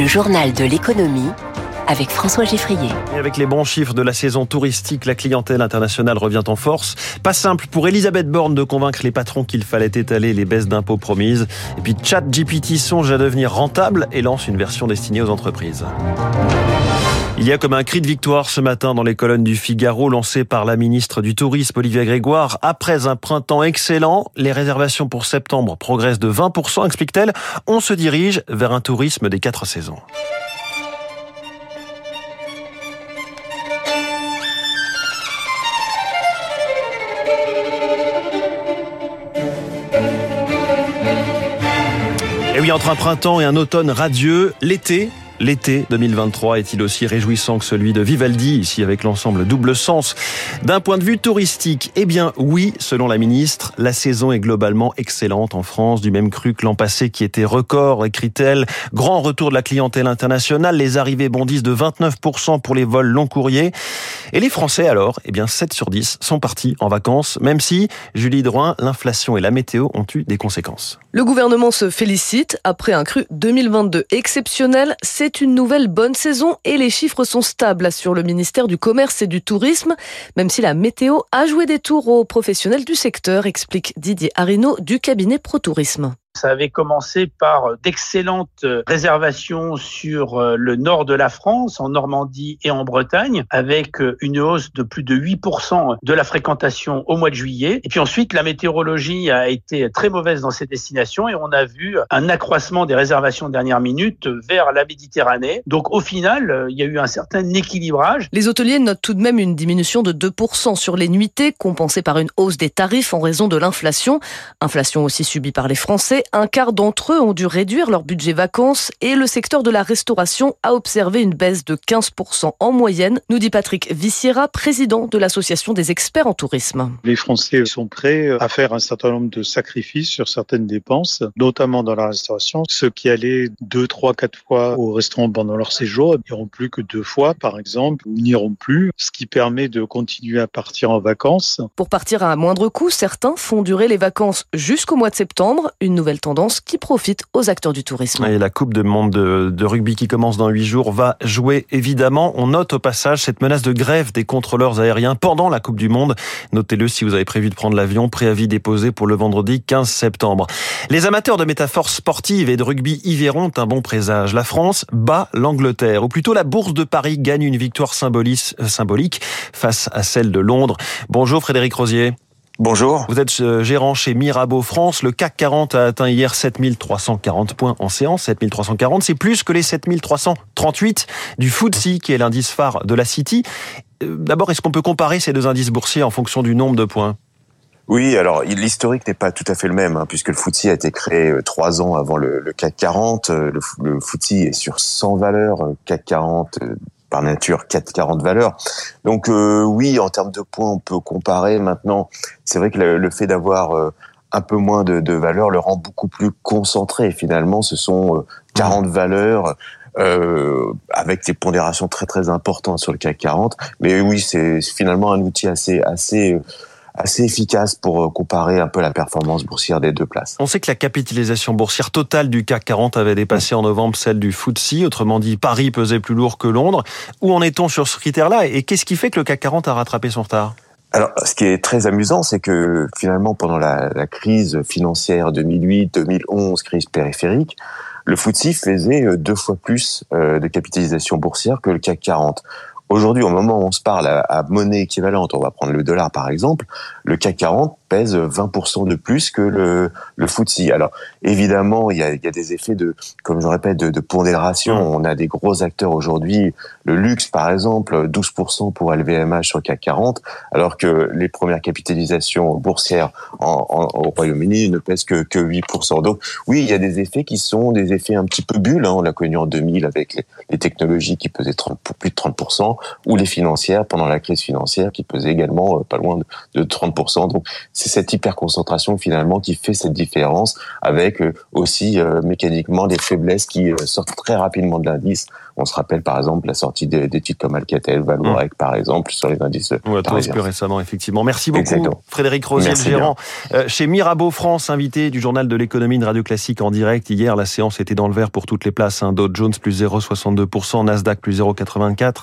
Le journal de l'économie avec François Geffrier. Avec les bons chiffres de la saison touristique, la clientèle internationale revient en force. Pas simple pour Elisabeth Borne de convaincre les patrons qu'il fallait étaler les baisses d'impôts promises. Et puis ChatGPT songe à devenir rentable et lance une version destinée aux entreprises. Il y a comme un cri de victoire ce matin dans les colonnes du Figaro lancé par la ministre du Tourisme Olivia Grégoire. Après un printemps excellent, les réservations pour septembre progressent de 20%, explique-t-elle. On se dirige vers un tourisme des quatre saisons. Et oui, entre un printemps et un automne radieux, l'été L'été 2023 est-il aussi réjouissant que celui de Vivaldi, ici avec l'ensemble double sens? D'un point de vue touristique, eh bien oui, selon la ministre, la saison est globalement excellente en France, du même cru que l'an passé qui était record, écrit-elle. Grand retour de la clientèle internationale, les arrivées bondissent de 29% pour les vols long courriers. Et les Français alors, eh bien 7 sur 10 sont partis en vacances, même si, Julie Drouin, l'inflation et la météo ont eu des conséquences. Le gouvernement se félicite. Après un cru 2022 exceptionnel, une nouvelle bonne saison et les chiffres sont stables, sur le ministère du Commerce et du Tourisme, même si la météo a joué des tours aux professionnels du secteur, explique Didier Arino du cabinet Pro Tourisme. Ça avait commencé par d'excellentes réservations sur euh, le nord de la France, en Normandie et en Bretagne, avec euh, une hausse de plus de 8% de la fréquentation au mois de juillet. Et puis ensuite, la météorologie a été très mauvaise dans ces destinations et on a vu un accroissement des réservations de dernière minute vers la Méditerranée. Donc au final, euh, il y a eu un certain équilibrage. Les hôteliers notent tout de même une diminution de 2% sur les nuitées, compensée par une hausse des tarifs en raison de l'inflation. Inflation aussi subie par les Français un quart d'entre eux ont dû réduire leur budget vacances et le secteur de la restauration a observé une baisse de 15% en moyenne, nous dit Patrick Vissiera, président de l'Association des experts en tourisme. Les Français sont prêts à faire un certain nombre de sacrifices sur certaines dépenses, notamment dans la restauration. Ceux qui allaient deux, trois, quatre fois au restaurant pendant leur séjour n'iront plus que deux fois, par exemple, ou n'iront plus, ce qui permet de continuer à partir en vacances. Pour partir à moindre coût, certains font durer les vacances jusqu'au mois de septembre. Une nouvelle tendance qui profite aux acteurs du tourisme. Et la Coupe de monde de, rugby qui commence dans huit jours va jouer évidemment. On note au passage cette menace de grève des contrôleurs aériens pendant la Coupe du Monde. Notez-le si vous avez prévu de prendre l'avion. Préavis déposé pour le vendredi 15 septembre. Les amateurs de métaphores sportives et de rugby y verront un bon présage. La France bat l'Angleterre, ou plutôt la Bourse de Paris gagne une victoire symbolique face à celle de Londres. Bonjour Frédéric Rosier. Bonjour. Vous êtes euh, gérant chez Mirabeau France. Le CAC 40 a atteint hier 7340 points en séance. 7340, c'est plus que les 7338 du FTSE, qui est l'indice phare de la City. Euh, d'abord, est-ce qu'on peut comparer ces deux indices boursiers en fonction du nombre de points? Oui, alors l'historique n'est pas tout à fait le même, hein, puisque le FTSE a été créé euh, trois ans avant le, CAC 40. Le, le FTSE est sur 100 valeurs, CAC 40 par nature 4,40 valeurs. Donc euh, oui, en termes de points, on peut comparer. Maintenant, c'est vrai que le, fait d'avoir euh, un peu moins de, de valeur le rend beaucoup plus concentré. Finalement, ce sont 40 euh, mmh. valeurs. Euh, avec des pondérations très très importantes sur le CAC 40. Mais oui, c'est finalement un outil assez assez assez efficace pour euh, comparer un peu la performance boursière des deux places. On sait que la capitalisation boursière totale du CAC 40 avait dépassé en novembre celle du FTSE, autrement dit Paris pesait plus lourd que Londres. Où en est-on sur ce critère-là et qu'est-ce qui fait que le CAC 40 a rattrapé son retard? Alors, ce qui est très amusant, c'est que finalement, pendant la, la crise financière 2008-2011, crise périphérique, le FTSE faisait euh, deux fois plus euh, de capitalisation boursière que le CAC 40. Aujourd'hui, au moment où on se parle à, monnaie équivalente, on va prendre le dollar par exemple, le CAC 40 pèse 20% de plus que le, le FTSE. Alors évidemment, il y a, y a des effets de, comme je répète, de, de pondération. Mmh. On a des gros acteurs aujourd'hui. Le luxe, par exemple, 12% pour LVMH sur CAC 40, alors que les premières capitalisations boursières en, en, au Royaume-Uni ne pèsent que, que 8%. Donc oui, il y a des effets qui sont des effets un petit peu bulles. Hein. On l'a connu en 2000 avec les, les technologies qui pesaient 30, plus de 30%, ou les financières pendant la crise financière qui pesaient également euh, pas loin de, de 30%. Donc c'est cette hyperconcentration finalement qui fait cette différence avec euh, aussi euh, mécaniquement des faiblesses qui euh, sortent très rapidement de l'indice. On se rappelle par exemple la sortie d'études comme Alcatel, Vallourec, par exemple, sur les indices ouais, plus récemment, effectivement. Merci beaucoup, Frédéric Rosier, gérant euh, chez Mirabeau France, invité du journal de l'économie de Radio Classique en direct. Hier, la séance était dans le vert pour toutes les places. Hein. Dow Jones plus 0,62%, Nasdaq plus 0,84%.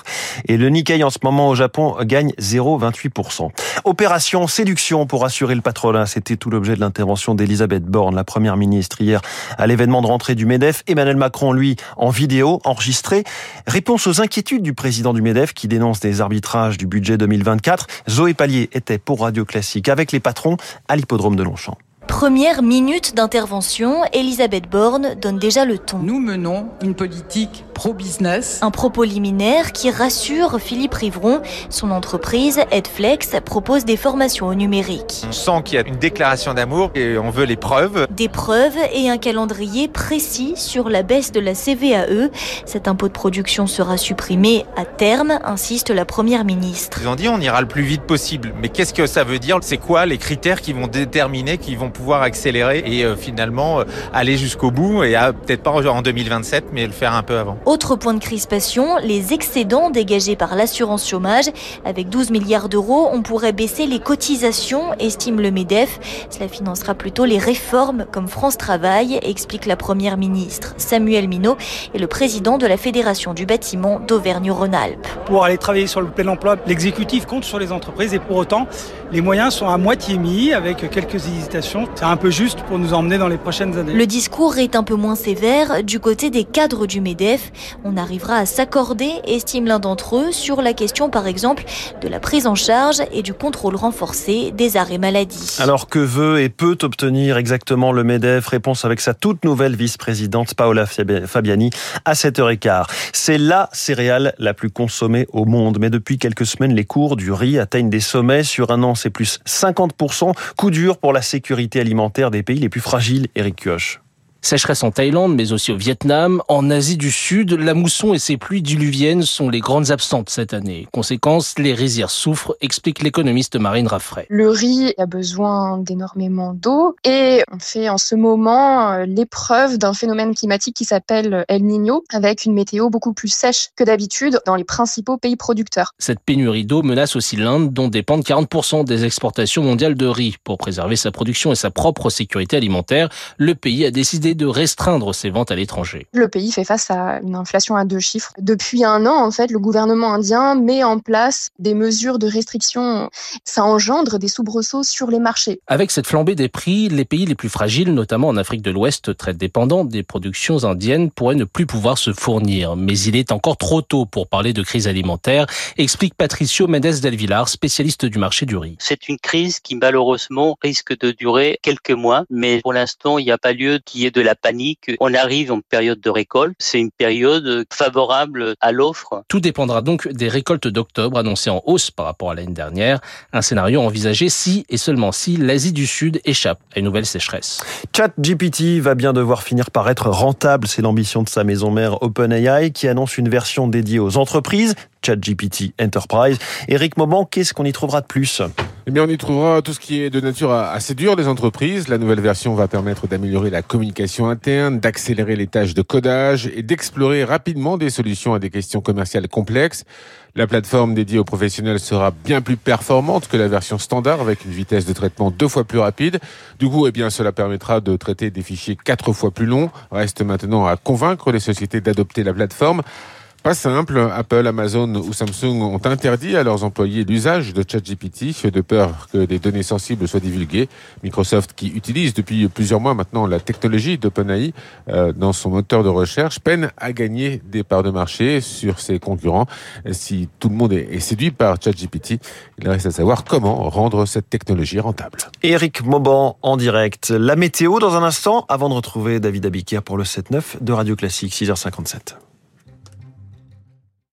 Et le Nikkei en ce moment au Japon gagne 0,28%. Opération séduction pour assurer le patronat. C'était tout l'objet de l'intervention d'Elisabeth Borne, la première ministre, hier à l'événement de rentrée du MEDEF. Emmanuel Macron, lui, en vidéo, enregistré. Réponse aux inquiétudes du président du MEDEF qui dénonce des arbitrages du budget 2024. Zoé Pallier était pour Radio Classique avec les patrons à l'hippodrome de Longchamp. Première minute d'intervention, Elisabeth Borne donne déjà le ton. Nous menons une politique pro-business. Un propos liminaire qui rassure Philippe Rivron. Son entreprise, Edflex, propose des formations au numérique. On sent qu'il y a une déclaration d'amour et on veut les preuves. Des preuves et un calendrier précis sur la baisse de la CVAE. Cet impôt de production sera supprimé à terme, insiste la première ministre. Ils ont dit on ira le plus vite possible. Mais qu'est-ce que ça veut dire? C'est quoi les critères qui vont déterminer, qui vont pouvoir accélérer et euh, finalement euh, aller jusqu'au bout et peut-être pas en 2027 mais le faire un peu avant? Autre point de crispation, les excédents dégagés par l'assurance chômage. Avec 12 milliards d'euros, on pourrait baisser les cotisations, estime le MEDEF. Cela financera plutôt les réformes comme France Travail, explique la première ministre. Samuel Minot est le président de la Fédération du bâtiment d'Auvergne-Rhône-Alpes. Pour aller travailler sur le plein emploi, l'exécutif compte sur les entreprises et pour autant, les moyens sont à moitié mis avec quelques hésitations c'est un peu juste pour nous emmener dans les prochaines années. Le discours est un peu moins sévère du côté des cadres du MEDEF. On arrivera à s'accorder, estime l'un d'entre eux, sur la question par exemple de la prise en charge et du contrôle renforcé des arrêts maladie. Alors que veut et peut obtenir exactement le MEDEF? Réponse avec sa toute nouvelle vice-présidente Paola Fabiani à 7h15. C'est la céréale la plus consommée au monde. Mais depuis quelques semaines, les cours du riz atteignent des sommets. Sur un an, c'est plus 50%. Coup dur pour la sécurité alimentaire des pays les plus fragiles, Eric Kioch. Sécheresse en Thaïlande, mais aussi au Vietnam. En Asie du Sud, la mousson et ses pluies diluviennes sont les grandes absentes cette année. Conséquence, les rizières souffrent, explique l'économiste Marine Raffray. Le riz a besoin d'énormément d'eau et on fait en ce moment euh, l'épreuve d'un phénomène climatique qui s'appelle El Niño, avec une météo beaucoup plus sèche que d'habitude dans les principaux pays producteurs. Cette pénurie d'eau menace aussi l'Inde, dont dépendent 40% des exportations mondiales de riz. Pour préserver sa production et sa propre sécurité alimentaire, le pays a décidé de restreindre ses ventes à l'étranger. Le pays fait face à une inflation à deux chiffres. Depuis un an, en fait, le gouvernement indien met en place des mesures de restriction. Ça engendre des soubresauts sur les marchés. Avec cette flambée des prix, les pays les plus fragiles, notamment en Afrique de l'Ouest, très dépendants des productions indiennes, pourraient ne plus pouvoir se fournir. Mais il est encore trop tôt pour parler de crise alimentaire, explique Patricio Mendes del Villar, spécialiste du marché du riz. C'est une crise qui malheureusement risque de durer quelques mois, mais pour l'instant, il n'y a pas lieu qu'il y ait de la panique. On arrive en période de récolte. C'est une période favorable à l'offre. Tout dépendra donc des récoltes d'octobre annoncées en hausse par rapport à l'année dernière. Un scénario envisagé si et seulement si l'Asie du Sud échappe à une nouvelle sécheresse. ChatGPT va bien devoir finir par être rentable. C'est l'ambition de sa maison mère OpenAI qui annonce une version dédiée aux entreprises. ChatGPT Enterprise. Eric Mauban, qu'est-ce qu'on y trouvera de plus? Eh bien, on y trouvera tout ce qui est de nature à séduire les entreprises. La nouvelle version va permettre d'améliorer la communication interne, d'accélérer les tâches de codage et d'explorer rapidement des solutions à des questions commerciales complexes. La plateforme dédiée aux professionnels sera bien plus performante que la version standard avec une vitesse de traitement deux fois plus rapide. Du coup, eh bien, cela permettra de traiter des fichiers quatre fois plus longs. Reste maintenant à convaincre les sociétés d'adopter la plateforme. Pas simple, Apple, Amazon ou Samsung ont interdit à leurs employés l'usage de ChatGPT de peur que des données sensibles soient divulguées. Microsoft, qui utilise depuis plusieurs mois maintenant la technologie d'OpenAI euh, dans son moteur de recherche, peine à gagner des parts de marché sur ses concurrents. Si tout le monde est séduit par ChatGPT, il reste à savoir comment rendre cette technologie rentable. Eric Mauban en direct. La météo dans un instant avant de retrouver David Abiquière pour le 7-9 de Radio Classique 6h57.